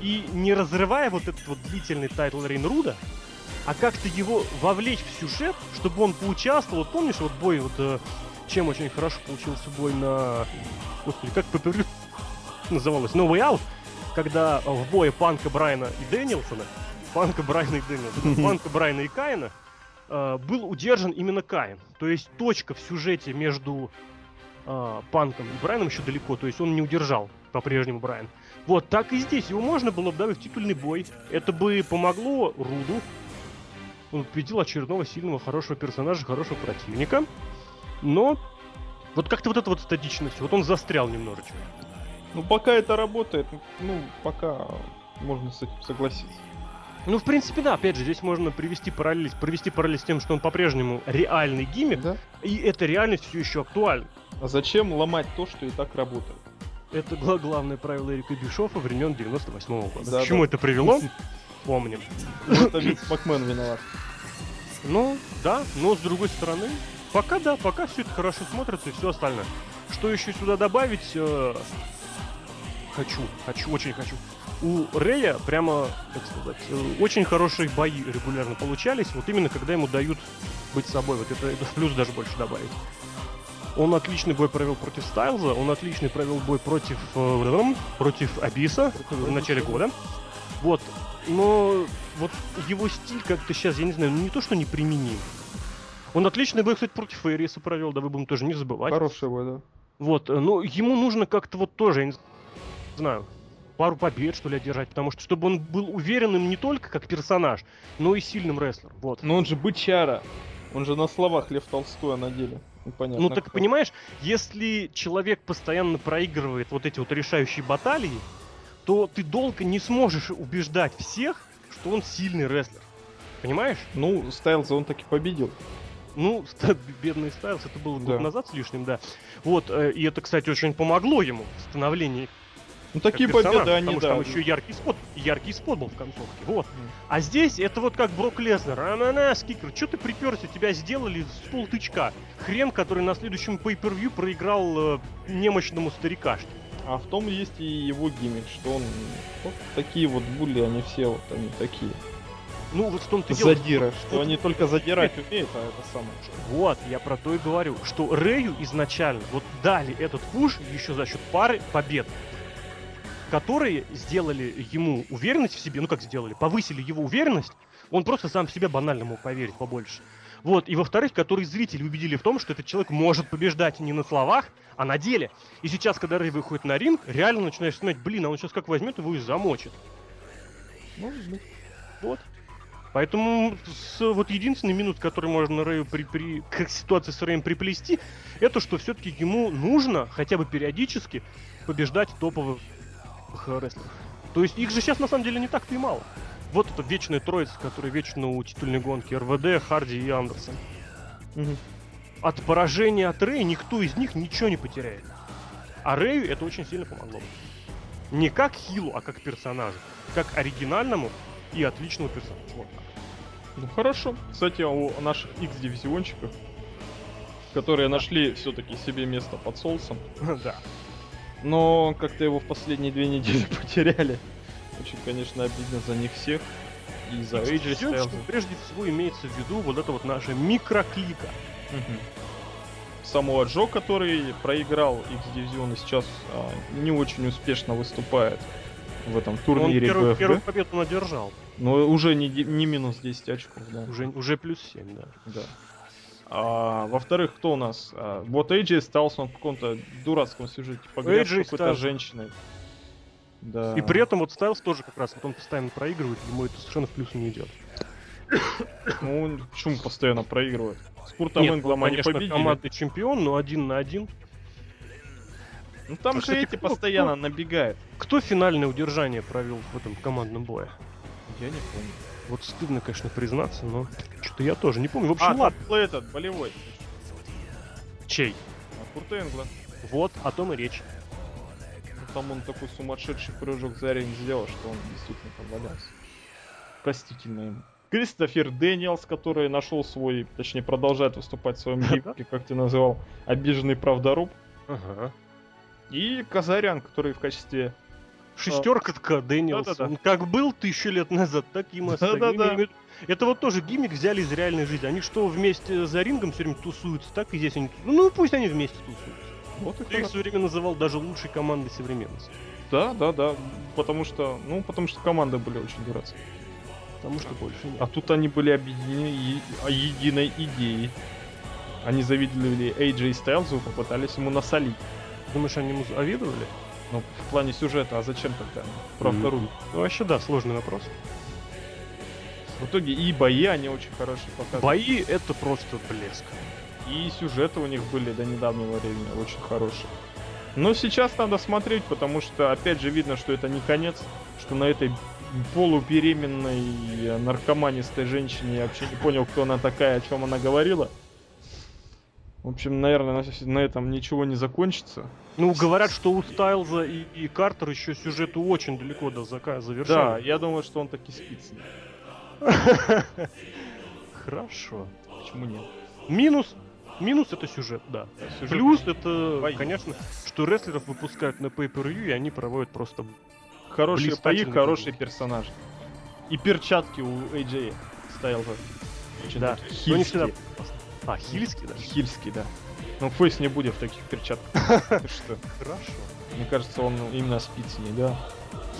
И не разрывая вот этот вот длительный title reign Руда, а как-то его вовлечь в сюжет, чтобы он поучаствовал. Вот помнишь, вот бой, вот э, чем очень хорошо получился бой на... Господи, как PPV [LAUGHS] называлось? No Way Out, когда в бое Панка, Брайана и Дэнилсона, Панка, Брайана и Дэнилсона, [LAUGHS] Панка, Брайана и Каина, э, был удержан именно Каин. То есть точка в сюжете между э, Панком и Брайаном еще далеко, то есть он не удержал по-прежнему Брайан. Вот, так и здесь. Его можно было бы добавить в титульный бой. Это бы помогло Руду. Он победил очередного сильного, хорошего персонажа, хорошего противника. Но вот как-то вот эта вот статичность, вот он застрял немножечко. Ну, пока это работает, ну, пока можно с этим согласиться. Ну, в принципе, да, опять же, здесь можно привести параллель, провести параллель с тем, что он по-прежнему реальный гиммик, Да? и эта реальность все еще актуальна. А зачем ломать то, что и так работает? Это гла- главное правило Эрика Бишофа времен 98 года. Да, К чему да. это привело? [LAUGHS] Помним. Ну, Это Винс Макмен виноват. Ну, да, но с другой стороны, пока да, пока все это хорошо смотрится и все остальное. Что еще сюда добавить? Хочу, хочу, очень хочу. У Рэя прямо, как сказать, э, очень хорошие бои регулярно получались, вот именно когда ему дают быть собой. Вот это, это плюс даже больше добавить. Он отличный бой провел против Стайлза, он отличный провел бой против, э, против Абиса в начале года. Вот. Но вот его стиль как-то сейчас, я не знаю, ну не то, что неприменим. Он отличный бой, кстати, против Эриса провел, да вы будем тоже не забывать. Хороший бой, да. Вот, э, но ему нужно как-то вот тоже, я не знаю, пару побед, что ли, одержать, потому что чтобы он был уверенным не только как персонаж, но и сильным рестлером. Вот. Но он же бычара. Он же на словах Лев Толстой, а на деле. Непонятно. Ну так кто. понимаешь, если человек постоянно проигрывает вот эти вот решающие баталии, то ты долго не сможешь убеждать всех, что он сильный рестлер. Понимаешь? Ну, Стайлза он таки победил. Ну, бедный Стайлс, это было год Да. назад с лишним, да. Вот, э, и это, кстати, очень помогло ему в становлении Ну такие победы они, потому что да. там еще яркий спот, яркий спот был в концовке, вот. Мгм. А здесь это вот как Брок Леснер, ананас, кикер, что ты приперся, тебя сделали с полтычка. Хрен, который на следующем pay-per-view проиграл э, немощному старикашке. А в том есть и его гиммик, что он... Вот такие вот булли, они все вот они такие. Ну, вот в том-то дело, Задира, что- что они только задирать умеют, а это самое. Вот, я про то и говорю, что Рэю изначально вот дали этот пуш еще за счет пары побед, которые сделали ему уверенность в себе, ну как сделали, повысили его уверенность, он просто сам в себя банально мог поверить побольше. Вот, и во-вторых, которые зрители убедили в том, что этот человек может побеждать не на словах, а на деле. И сейчас, когда Рэй выходит на ринг, реально начинаешь вспоминать, блин, а он сейчас как возьмет его и замочит. Может быть. Вот. Поэтому с, вот единственный минус, который можно Рэю при, при, к ситуации с Рэем приплести, это что все-таки ему нужно хотя бы периодически побеждать топовых рестлеров. То есть их же сейчас на самом деле не так-то и мало. Вот эта вечная троица, которая вечно у титульной гонки РВД, Харди и Андерсон. Мгм. От поражения от Рэя никто из них ничего не потеряет. А Рэю это очень сильно помогло. Не как Хилу, а как персонажу. Как оригинальному и отличному персонажу. Вот так. Ну хорошо. Кстати, у наших X-дивизиончиков, которые нашли все-таки себе место под соусом, [LAUGHS] Да. Но как-то его в последние две недели [LAUGHS] потеряли. Очень, конечно, обидно за них всех. И за Styles. что прежде всего имеется в виду вот это вот наша микроклика. Самуа Джо, который проиграл X-дивизион и сейчас а, не очень успешно выступает в этом Он турнире первую, BFB. первую победу надержал. Но уже не, не минус 10 очков, да. Уже, уже плюс 7, да. Да. А, во-вторых, кто у нас? А, вот AJ остался он в каком-то дурацком сюжете. Погряз какой-то женщиной. Да. И при этом вот Стайлс тоже как раз, вот он постоянно проигрывает, ему это совершенно в плюс не идет. Ну, он почему постоянно проигрывает? С Куртом Нет, Энглом ну, они победили. командный чемпион, но один на один. Ну там А, же кстати, эти кто- постоянно набегают. Кто финальное удержание провел в этом командном бое? Я не помню. Вот стыдно, конечно, признаться, но что-то я тоже не помню. В общем, А, ладно. был этот, болевой. Чей? А, Курт Энгла. Вот, о том и речь. Ну, Там он такой сумасшедший прыжок за ринг сделал, что он действительно там валялся. Простительно ему. Кристофер Дэниелс, который нашел свой, точнее продолжает выступать в своем гиммике, как ты называл, обиженный правдоруб. Ага. И Казарян, который в качестве... Шестерка ТК Дэниелс. Да-да-да. Он как был тысячу лет назад, так и. Да-да-да. Виду, Это вот тоже гиммик взяли из реальной жизни. Они что вместе за рингом все время тусуются, так и здесь они. Ну пусть они вместе тусуются. Вот Я их хорошо. в свое время называл даже лучшей командой современности. Да, да, да. Потому что, ну, потому что команды были очень дурацкие. Потому что больше нет. А тут они были объединены е- о единой идеей. Они завидовали AJ Стайлзу и попытались ему насолить. Думаешь, они ему завидовали? Ну, в плане сюжета, а зачем тогда? Правда, Мгм. Ну вообще да, сложный вопрос. В итоге и бои они очень хорошие показывают. Бои это просто блеск. И сюжеты у них были до недавнего времени очень хорошие. Но сейчас надо смотреть, потому что, опять же, видно, что это не конец, что на этой полубеременной э, наркоманистой женщине я вообще не понял, кто она такая, о чем она говорила. В общем, наверное, на, на этом ничего не закончится. Ну, говорят, что у Стайлза и, и Картер еще сюжету очень далеко до зака Да, завершения. я думаю, что он таки спит с ней. Хорошо. Почему нет? Минус. Минус это сюжет, да. Сюжет- Плюс это, Бои. конечно, что рестлеров выпускают на pay per и они проводят просто... Хорошие бои, хорошие персонажи. И перчатки у AJ Стайлза. Да. такие Но не хильские. всегда... А, хильский, да? Хильский, да. Ну, Фейс не будет в таких перчатках. [LAUGHS] Что? Хорошо. Мне кажется, он именно спит с ней, да.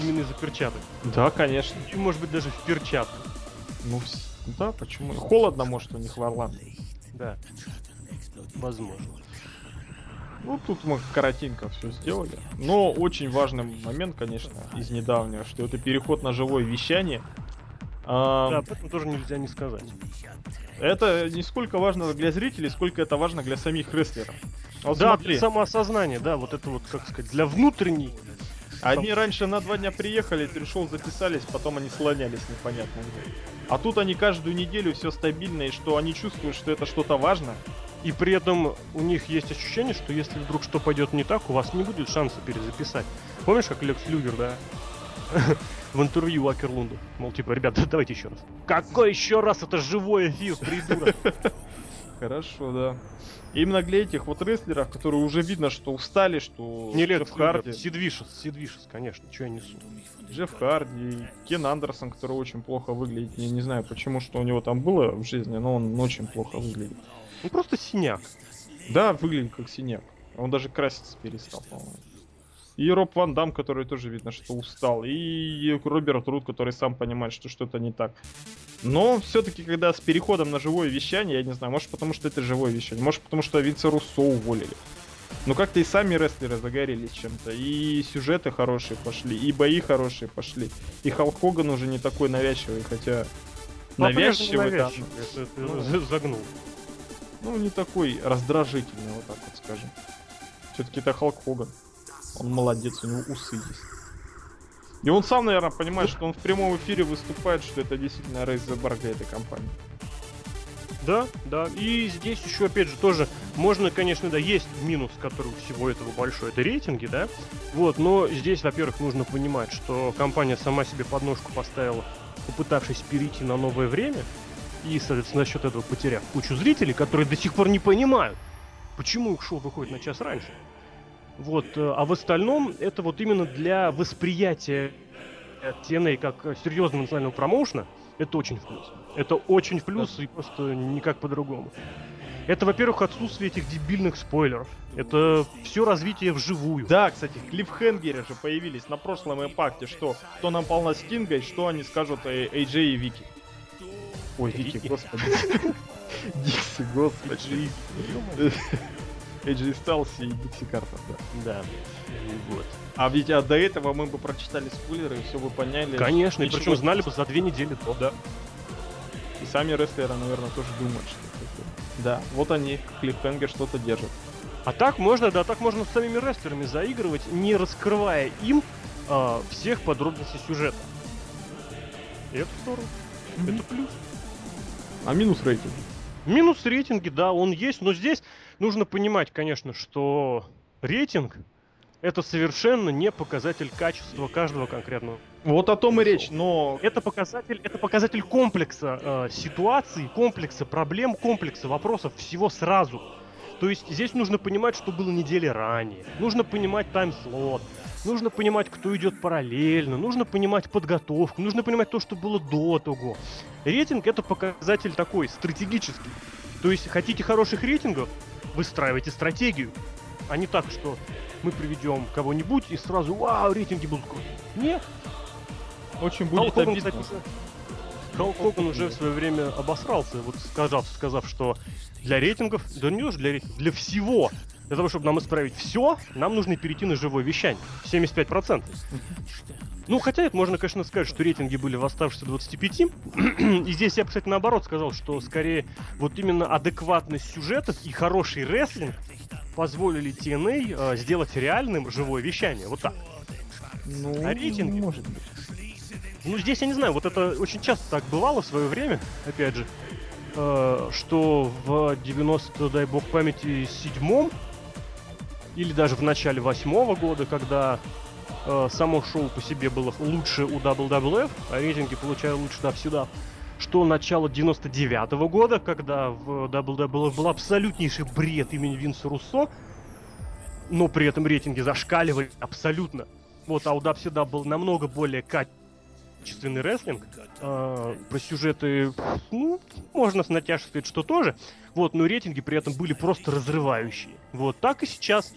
Именно из-за перчаток. Да, конечно. И, может быть, даже в перчатках. Ну, вс- да, почему? Холодно, может, у них в Орландо. Да. Возможно. Ну, тут мы коротенько все сделали. Но очень важный момент, конечно, из недавнего, что это переход на живое вещание. А, Да, об этом тоже нельзя не сказать. Это не сколько важно для зрителей, сколько это важно для самих рестлеров. Вот да, смотри, для самоосознания, да, вот это вот, как сказать, для внутренней. они раньше на два дня приехали, пришел, записались, потом они слонялись непонятно. А тут они каждую неделю все стабильно, и что они чувствуют, что это что-то важно. И при этом у них есть ощущение, что если вдруг что пойдет не так, у вас не будет шанса перезаписать. Помнишь, как Лекс Люгер, да? [LAUGHS] В интервью Акерлунду. Мол, типа, ребята, [LAUGHS] давайте еще раз. Какой еще раз? Это живой эфир, придурок. [LAUGHS] Хорошо, да. Именно для этих вот рестлеров, которые уже видно, что устали, что Не Джефф Харди, Люгер, Сидвишес, Сидвишес, конечно, что я несу. Джефф Харди, Кен Андерсон, который очень плохо выглядит. Я не знаю, почему, что у него там было в жизни, но он очень плохо выглядит. Ну просто синяк. Да, выглядит как синяк. Он даже краситься перестал, по-моему. И Роб Ван Дам, который тоже видно, что устал. И Роберт Руд, который сам понимает, что что-то не так. Но все-таки, когда с переходом на живое вещание, я не знаю, может потому что это живое вещание, может потому что Винца Руссо уволили. Но как-то и сами рестлеры загорелись чем-то. И сюжеты хорошие пошли, и бои хорошие пошли. И Халк Хоган уже не такой навязчивый, хотя... Навязчивый, да. навязчивый, это ты Ну, за- загнул. Ну, не такой раздражительный, вот так вот скажем. Все-таки это Халк Хоган. Он молодец, у него усы есть. И он сам, наверное, понимает, что он в прямом эфире выступает, что это действительно рейс за бар для этой компании. Да, да. И здесь еще, опять же, тоже можно, конечно, да, есть минус, который у всего этого большой, это рейтинги, да. Вот, но здесь, во-первых, нужно понимать, что компания сама себе подножку поставила, попытавшись перейти на новое время, и, соответственно, за счет этого потеряв кучу зрителей, которые до сих пор не понимают, почему их шоу выходит на час раньше. Вот, э, а в остальном это вот именно для восприятия TNA как серьезного национального промоушена, это очень в плюс. Это очень в плюс и просто никак по-другому. Это, во-первых, отсутствие этих дебильных спойлеров. Это все развитие вживую. Да, кстати, клиффхенгеры же появились на прошлом импакте, что кто напал на Стинга и что они скажут AJ и Вики. Ой, Вики, господи. [LAUGHS] Дикси, господи. [LAUGHS] AJ Styles и Дикси Картер, да. Да. Вот. А ведь а до этого мы бы прочитали спойлеры и все бы поняли. Конечно, и причем знали бы за две недели до. Да. И сами рестлеры, наверное, тоже думают, что да, вот они, клиффхенгер что-то держат. А так можно, да, так можно с самими рестлерами заигрывать, не раскрывая им э, всех подробностей сюжета. И это здорово. Mm-hmm. Это плюс. А минус рейтинг? Минус рейтинги, да, он есть, но здесь нужно понимать, конечно, что рейтинг это совершенно не показатель качества каждого конкретного. Вот о том и речь, но... Это показатель, это показатель комплекса э, ситуаций, комплекса проблем, комплекса вопросов, всего сразу. То есть здесь нужно понимать, что было недели ранее. Нужно понимать тайм-слот. Нужно понимать, кто идет параллельно. Нужно понимать подготовку. Нужно понимать то, что было до того. Рейтинг это показатель такой, стратегический. То есть хотите хороших рейтингов, выстраивайте стратегию. А не так, что мы приведем кого-нибудь и сразу, вау, рейтинги будут крутые. Нет. Очень будет Халк обидно. Кстати, Халк Хоган уже в свое время обосрался, вот сказав, сказав, что для рейтингов, да не уж для рейтингов, для всего, для того, чтобы нам исправить все, нам нужно перейти на живое вещание. 75%. Ну, хотя это можно, конечно, сказать, что рейтинги были в оставшихся 25. [CLEARS THROAT] и здесь я, кстати, наоборот сказал, что скорее вот именно адекватность сюжетов и хороший рестлинг позволили TNA э, сделать реальным живое вещание. Вот так. Ну, а рейтинги? Может быть. Ну, здесь я не знаю, вот это очень часто так бывало в свое время, опять же, э, что в 90, дай бог памяти, седьмом или даже в начале восьмого года, когда э, само шоу по себе было лучше у WWF, а рейтинги получали лучше да всегда что начало 99 -го года, когда в WWE был абсолютнейший бред имени Винса Руссо, но при этом рейтинги зашкаливали абсолютно. Вот, а у всегда был намного более качественный рестлинг. Э, про сюжеты, ну, можно с натяжкой сказать, что тоже. Вот, но рейтинги при этом были просто разрывающие. Вот, так и сейчас,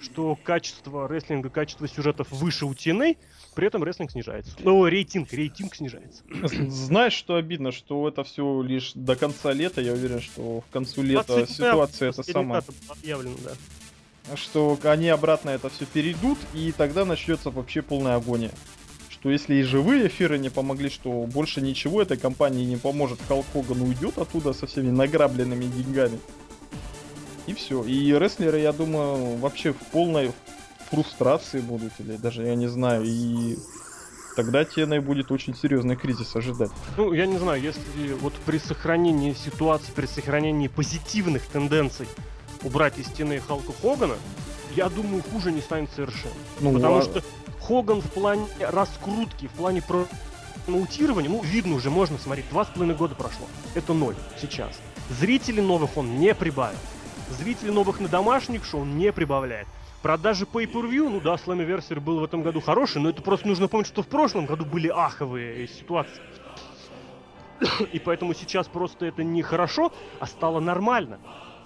что качество рестлинга, качество сюжетов выше у TNA, при этом рестлинг снижается. Ну, рейтинг, рейтинг снижается. Знаешь, что обидно, что это все лишь до конца лета. Я уверен, что в концу лета ситуация это самая... Объявлено, да. Что они обратно это все перейдут, и тогда начнется вообще полная агония. Что если и живые эфиры не помогли, что больше ничего этой компании не поможет. Халк Хоган уйдет оттуда со всеми награбленными деньгами. И все. И рестлеры, я думаю, вообще в полной фрустрации будут, или даже я не знаю, и тогда TNA будет очень серьезный кризис ожидать. Ну, я не знаю, если вот при сохранении ситуации, при сохранении позитивных тенденций убрать из TNA Халка Хогана, я думаю, хуже не станет совершенно. Ну, Потому а... что Хоган в плане раскрутки, в плане про наутирования, ну, видно уже, можно смотреть, два с половиной года прошло. Это ноль сейчас. Зрителей новых он не прибавил. Зрителей новых на домашних шоу не прибавляет. Продажи Pay-Per-View, ну да, Slammiversary был в этом году хороший, но это просто нужно помнить, что в прошлом году были аховые ситуации. И поэтому сейчас просто это не хорошо, а стало нормально.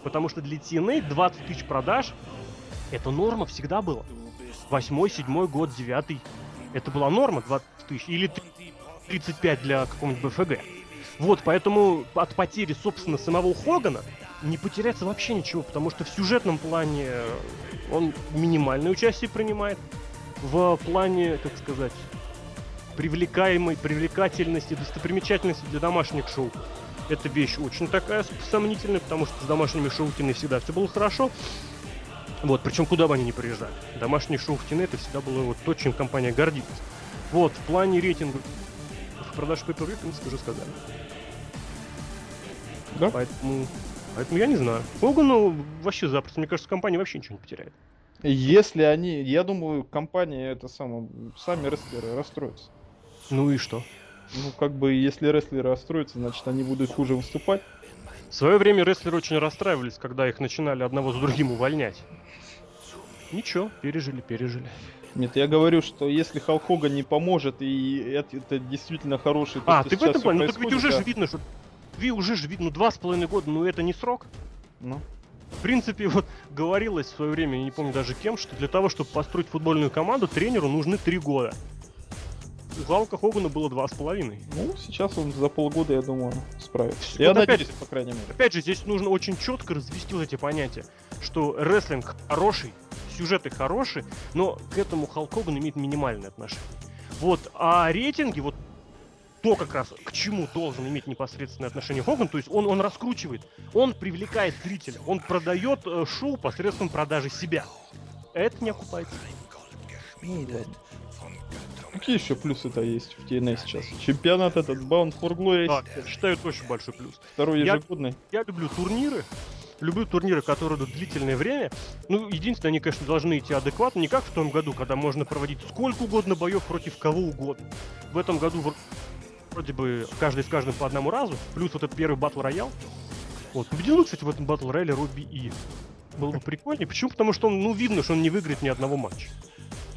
Потому что для TNA 20 тысяч продаж это норма всегда было. Восьмой, седьмой год, девятый. Это была норма 20 тысяч. Или 35 для какого-нибудь БФГ. Вот, поэтому от потери, собственно, самого Хогана не потеряться вообще ничего, потому что в сюжетном плане он минимальное участие принимает. В плане, как сказать, привлекаемой, привлекательности, достопримечательности для домашних шоу. Эта вещь очень такая сомнительная, потому что с домашними шоу Тины всегда все было хорошо. Вот, причем куда бы они ни приезжали. Домашние шоу в Тине это всегда было вот то, чем компания гордится. Вот, в плане рейтинга продаж per в принципе, уже сказали. Да? Поэтому Поэтому я не знаю. Хогану вообще запросто. Мне кажется, компания вообще ничего не потеряет. Если они, я думаю, компания это самое, сами рестлеры расстроятся. Ну и что? Ну, как бы, если рестлеры расстроятся, значит, они будут хуже выступать. В свое время рестлеры очень расстраивались, когда их начинали одного за другим увольнять. Ничего, пережили, пережили. Нет, я говорю, что если Халк Хоган не поможет, и это, это действительно хороший... А, ты в этом плане? Ну так ведь уже да. же видно, что... Ви уже же видно, ну два с половиной года, ну это не срок. Ну, В принципе, вот говорилось в свое время, я не помню даже кем, что для того, чтобы построить футбольную команду, тренеру нужны три года. У Халка Хогана было два с половиной. ну, сейчас он за полгода, я думаю, справится. Вот Я опять- надеюсь, по крайней мере. Опять же, здесь нужно очень четко развести вот эти понятия, что рестлинг хороший, сюжеты хорошие, но к этому Халк Хоган имеет минимальное отношение. Вот, а рейтинги, вот то как раз к чему должен иметь непосредственное отношение Хоган, то есть он, он раскручивает, он привлекает зрителя, он продает э, шоу посредством продажи себя. Это не окупается. Ну. Какие еще плюсы-то есть в TNA сейчас? Чемпионат этот Bound for Glory, Да, я считаю, это очень большой плюс. второй я- ежегодный. Я люблю турниры, люблю турниры, которые идут длительное время. Ну, единственное, они, конечно, должны идти адекватно, не как в том году, когда можно проводить сколько угодно боев против кого угодно. В этом году вроде бы каждый с каждым по одному разу, плюс вот этот первый батл роял. Вот. Победил, кстати, в этом батл рояле Робби И. Было бы прикольнее. Почему? Потому что он, ну, видно, что он не выиграет ни одного матча.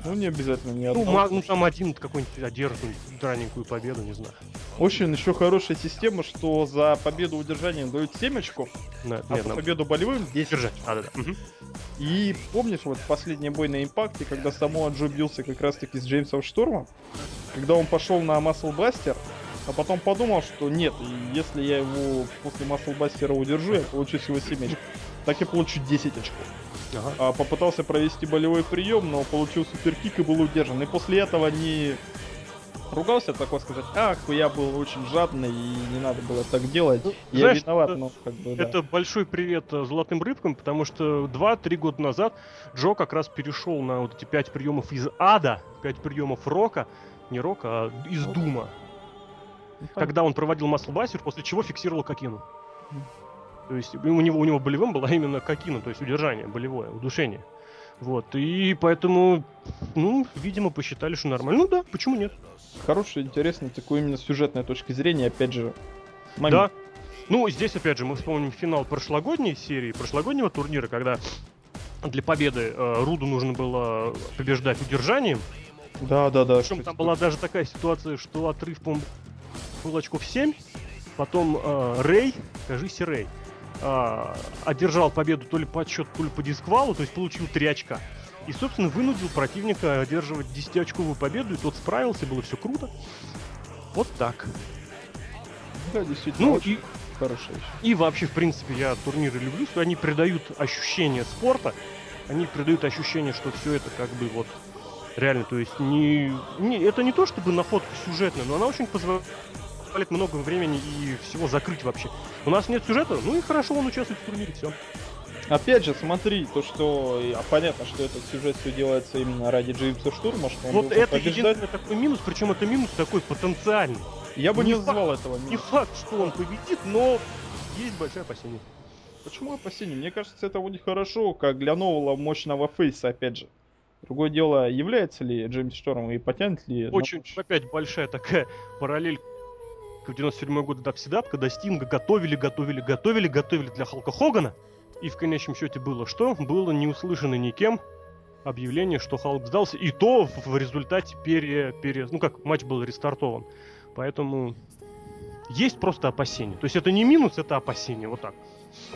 Ну, не обязательно ни Ну, одного. ма- ну, там один какой-нибудь одержит раненькую победу, не знаю. Очень еще хорошая система, что за победу удержанием дают 7 очков, На, а нет, за нам- победу болевым 10. Держать. А, да, да. И помнишь вот последний бой на импакте, когда Самуа Джо бился как раз таки с Джеймсом Штормом, когда он пошел на Масл Бастер, а потом подумал, что нет, если я его после Масл Бастера удержу, я получу всего 7 очков. Так я получу 10 очков. Ага. А попытался провести болевой прием, но получил суперкик и был удержан. И после этого не ругался, такой сказать, ах, я был очень жадный и не надо было так делать. Ну, я знаешь, виноват, это- но как бы да. Это большой привет э, золотым рыбкам, потому что 2-3 года назад Джо как раз перешел на вот эти 5 приемов из ада, 5 приемов рока, не рока, а из дума, Ну, так, когда он проводил маслбастер, после чего фиксировал кокину. То есть у него, у него болевым была именно кокина, то есть удержание болевое, удушение. Вот, и поэтому, ну, видимо, посчитали, что нормально. Ну да, почему нет? Хороший, интересный, такой именно сюжетной точки зрения, опять же, Да. момент. Ну, здесь, опять же, мы вспомним финал прошлогодней серии, прошлогоднего турнира, когда для победы э, Руду нужно было побеждать удержанием. Да, да, да. Причем там была даже такая ситуация, что отрыв, по-моему, был очков 7. Потом э, Рэй, кажись, Рэй, э, одержал победу то ли по отсчету, то ли по дисквалу, то есть получил 3 очка. И, собственно, вынудил противника одерживать 10-очковую победу, и тот справился, было все круто. Вот так. Да, действительно, Ну, очень и вещь. И вообще, в принципе, я турниры люблю, что они придают ощущение спорта, они придают ощущение, что все это как бы вот реально, то есть не, не это не то чтобы находка сюжетная, но она очень позволяет много времени и всего закрыть вообще. У нас нет сюжета, ну и хорошо, он участвует в турнире, все. Опять же, смотри, то, что... а понятно, что этот сюжет все делается именно ради Джеймса Штурма, что он Вот это побеждать. единственный такой минус, причем это минус такой потенциальный. Я бы не не назвал этого Не минусом. факт, что он победит, но есть большое опасение. Почему опасение? Мне кажется, это будет хорошо, как для нового мощного фейса, опять же. Другое дело, является ли Джеймс Шторм и потянет ли... на Очень, мощь? опять большая такая параллель к 97 году Дабсидап, когда Стинга готовили, готовили, готовили, готовили для Халка Хогана. И в конечном счете было что? Было не услышано никем объявление, что Халк сдался. И то в, в результате пере, пере... Ну как, матч был рестартован. Поэтому есть просто опасения. То есть это не минус, это опасение. Вот так.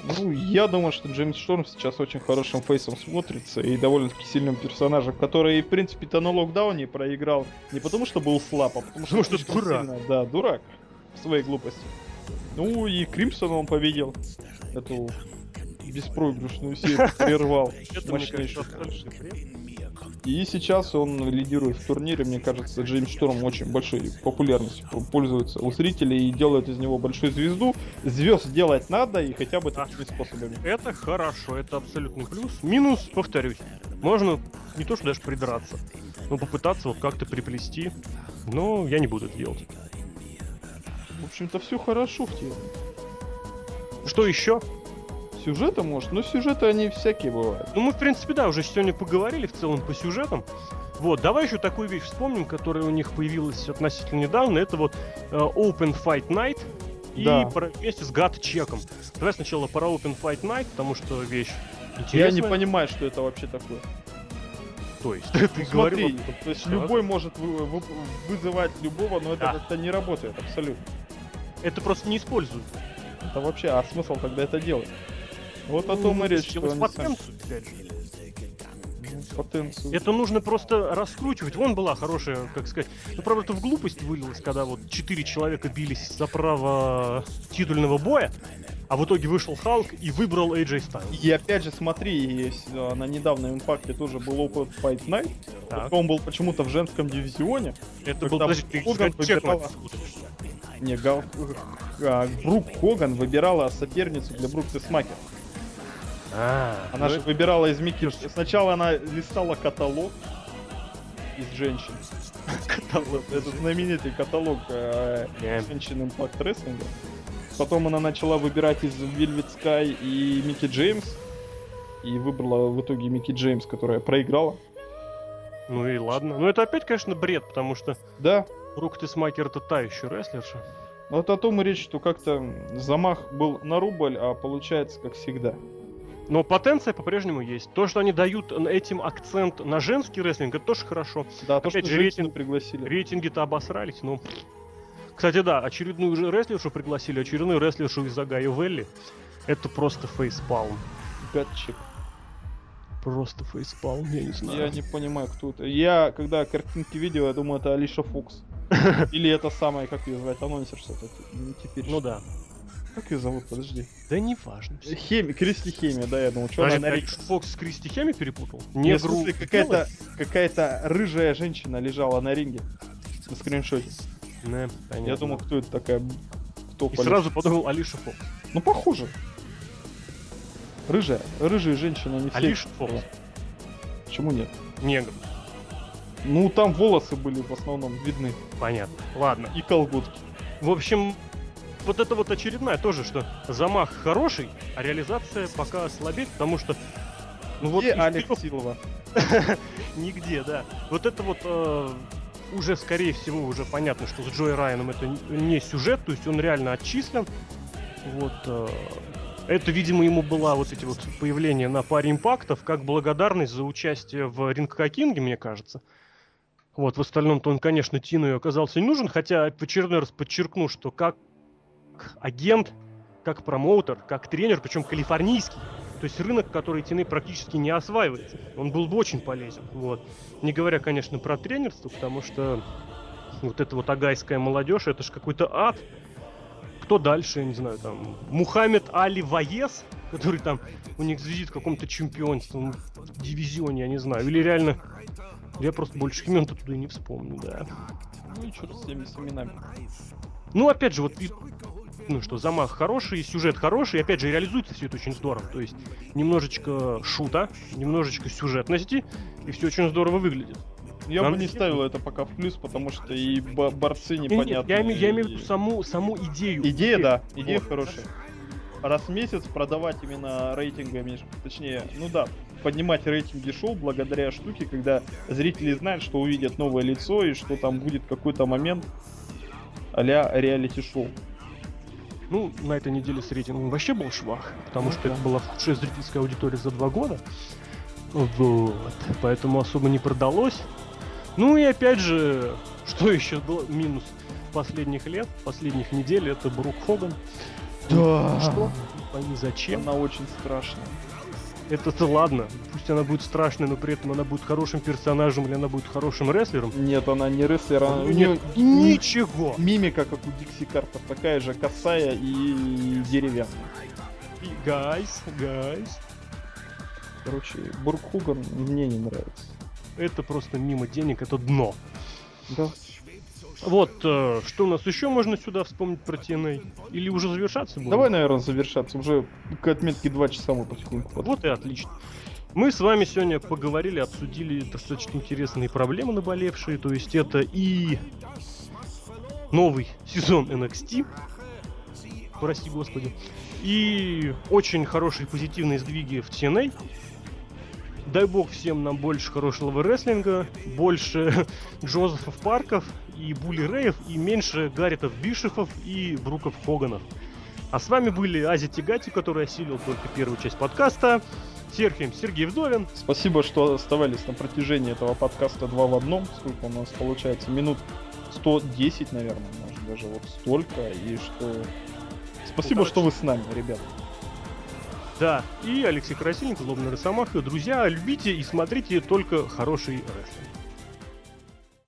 Ну, я думаю, что Джеймс Шторм сейчас очень хорошим фейсом смотрится и довольно-таки сильным персонажем, который, в принципе-то, на локдауне проиграл не потому, что был слаб, а потому что, Потому что дурак. сильно- да, дурак в своей глупости. Ну и Кримсона он победил. Эту беспроигрышную серию [LAUGHS] прервал. И сейчас он лидирует в турнире. Мне кажется, Джеймс Шторм очень большой популярностью пользуется у зрителей и делает из него большую звезду. Звезд делать надо и хотя бы такими способами. Это хорошо, это абсолютный плюс. Минус, повторюсь, можно не то что даже придраться, но попытаться вот как-то приплести. Но я не буду это делать. В общем-то, все хорошо в теме. Что еще? Сюжеты, может, но сюжеты они всякие бывают. Ну, мы, в принципе, да, уже сегодня поговорили в целом по сюжетам. Вот, давай еще такую вещь вспомним, которая у них появилась относительно недавно. Это вот э, Open Fight Night и Да. про- вместе с Гат Чеком. Давай сначала про Open Fight Night, потому что вещь Я интересная. не понимаю, что это вообще такое. То есть, [LAUGHS] ты Ну, говорил смотри, то есть любой может вы- вы- вызывать любого, но это Да. как-то не работает абсолютно. Это просто не используют. Это вообще, а смысл тогда это делать? Вот о том и речь, что они сами- потенцию, же. Ну, потенцию. Это нужно просто раскручивать. Вон была хорошая, как сказать. Ну, правда, это в глупость вылилось, когда вот четыре человека бились за право титульного боя, а в итоге вышел Халк и выбрал AJ Styles. И опять же, смотри, есть, а, на недавнем импакте тоже был опыт Fight Night. Так. Он был почему-то в женском дивизионе. Это был, подожди, ты Хоган сказать, Не, Гал- а, Брук Хоган выбирала соперницу для Брук Тесмакер. А, Она ну же выбирала из Микки... Сначала она листала каталог из женщин. [LAUGHS] каталог. Это знаменитый каталог э, женщин Impact Wrestling. Потом она начала выбирать из Velvet Sky и Микки Джеймс. И выбрала в итоге Микки Джеймс, которая проиграла. Ну и ладно. Ну это опять, конечно, бред, потому что Да, Брук Тессмахер это та еще рестлерша. вот о том и речь, что как-то замах был на рубль, а получается как всегда. Но потенция по-прежнему есть. То, что они дают этим акцент на женский рестлинг, это тоже хорошо. Да, то, Опять что же, рейтинг- пригласили. Рейтинги-то обосрались, ну... Кстати, да, очередную же рестлершу пригласили, очередную рестлершу из Огайо Вэлли. Это просто facepalm. Гатчик. Просто фейспалм, я не знаю. Я не понимаю, кто это. Я, когда картинки видел, я думаю, это Алиша Фокс. [LAUGHS] Или это самая, как ее звать, анонсер что-то. Не теперь. Ну да. Как ее зовут, подожди. Да не важно. Хеми, Кристи Хеми, да, я думал, что Подожди, она на ты ринге. Фокс с Кристи Хеми перепутал? Нет, в смысле, какая-то какая-то рыжая женщина лежала на ринге на скриншоте. Не, Я понятно. думал, кто это такая, кто И сразу подумал Алиша Фокс. Ну, похоже. Рыжая, рыжие женщины, они все... Алиша Фокс. Почему нет? Негр. Ну, там волосы были в основном видны. Понятно. Ладно. И колготки. В общем, вот это вот очередная тоже, что замах хороший, а реализация пока слабеет, потому что... Ну вот Где Алекс трех- Силова? [LAUGHS] Нигде, да. Вот это вот э, уже, скорее всего, уже понятно, что с Джой Райаном это не сюжет, то есть он реально отчислен. Вот. э, это, видимо, ему была вот эти вот появления на паре импактов как благодарность за участие в Ринг Кинге, мне кажется. Вот, в остальном-то он, конечно, Тину оказался не нужен, хотя в очередной раз подчеркну, что как агент, как промоутер, как тренер, причем калифорнийский, то есть рынок, который Тины практически не осваивается. Он был бы очень полезен. Вот. Не говоря, конечно, про тренерство, потому что вот эта вот агайская молодежь, это же какой-то ад. Кто дальше, не знаю, там, Мухаммед Али Ваес, который там у них звезит в каком-то чемпионстве, дивизионе, я не знаю, или реально... Я просто больше имен туда и не вспомню, да. Ну и черт с теми с именами. Ну, опять же, вот ну что, замах хороший, сюжет хороший, и опять же, реализуется все это очень здорово. То есть немножечко шута, немножечко сюжетности, и все очень здорово выглядит. Я Нам бы не ставил это пока в плюс, потому что и бо- борцы Не, непонятные. Нет, я, имею- я имею в виду саму, саму идею. Идея, да, идея Вот. хорошая. Раз в месяц продавать именно рейтингами, точнее, ну да, поднимать рейтинги шоу благодаря штуке, когда зрители знают, что увидят новое лицо и что там будет какой-то момент а-ля реалити-шоу. Ну, на этой неделе с рейтингом вообще был швах, потому что это была худшая зрительская аудитория за два года. Вот. Поэтому особо не продалось. Ну и опять же, [LAUGHS] что еще было минус последних лет, последних недель, это Брук Хоган. Да. Что? Не пойми зачем. Она очень страшная. Это-то ладно. Пусть она будет страшной, но при этом она будет хорошим персонажем или она будет хорошим рестлером. Нет, она не рестлер, она... у Нет, ни- ничего. мимика, как у Дикси Картер, такая же косая и деревянная. Guys, guys. Короче, Брук Хоган мне не нравится. Это просто мимо денег, это дно. Да. Вот, э, что у нас еще можно сюда вспомнить про TNA? Или уже завершаться будем? Давай, наверное, завершаться. Уже к отметке 2 часа мы потихоньку подходим. Вот и отлично. Мы с вами сегодня поговорили, обсудили достаточно интересные проблемы наболевшие. То есть это и новый сезон NXT, прости господи, и очень хорошие позитивные сдвиги в TNA. Дай бог всем нам больше хорошего рестлинга, больше [LAUGHS] Джозефов Парков и Були Рейв, и меньше Гарритов Бишефов и Бруков Хоганов. А с вами были Ази Тигати, который осилил только первую часть подкаста. Серхием Сергей Вдовин. Спасибо, что оставались на протяжении этого подкаста два в одном. Сколько у нас получается? Минут 110, наверное, может даже вот столько. И что... Спасибо, Удачи. что вы с нами, ребят. Да, и Алексей Красильников, Злобный Росомаха. Друзья, любите и смотрите только хороший рестлинг.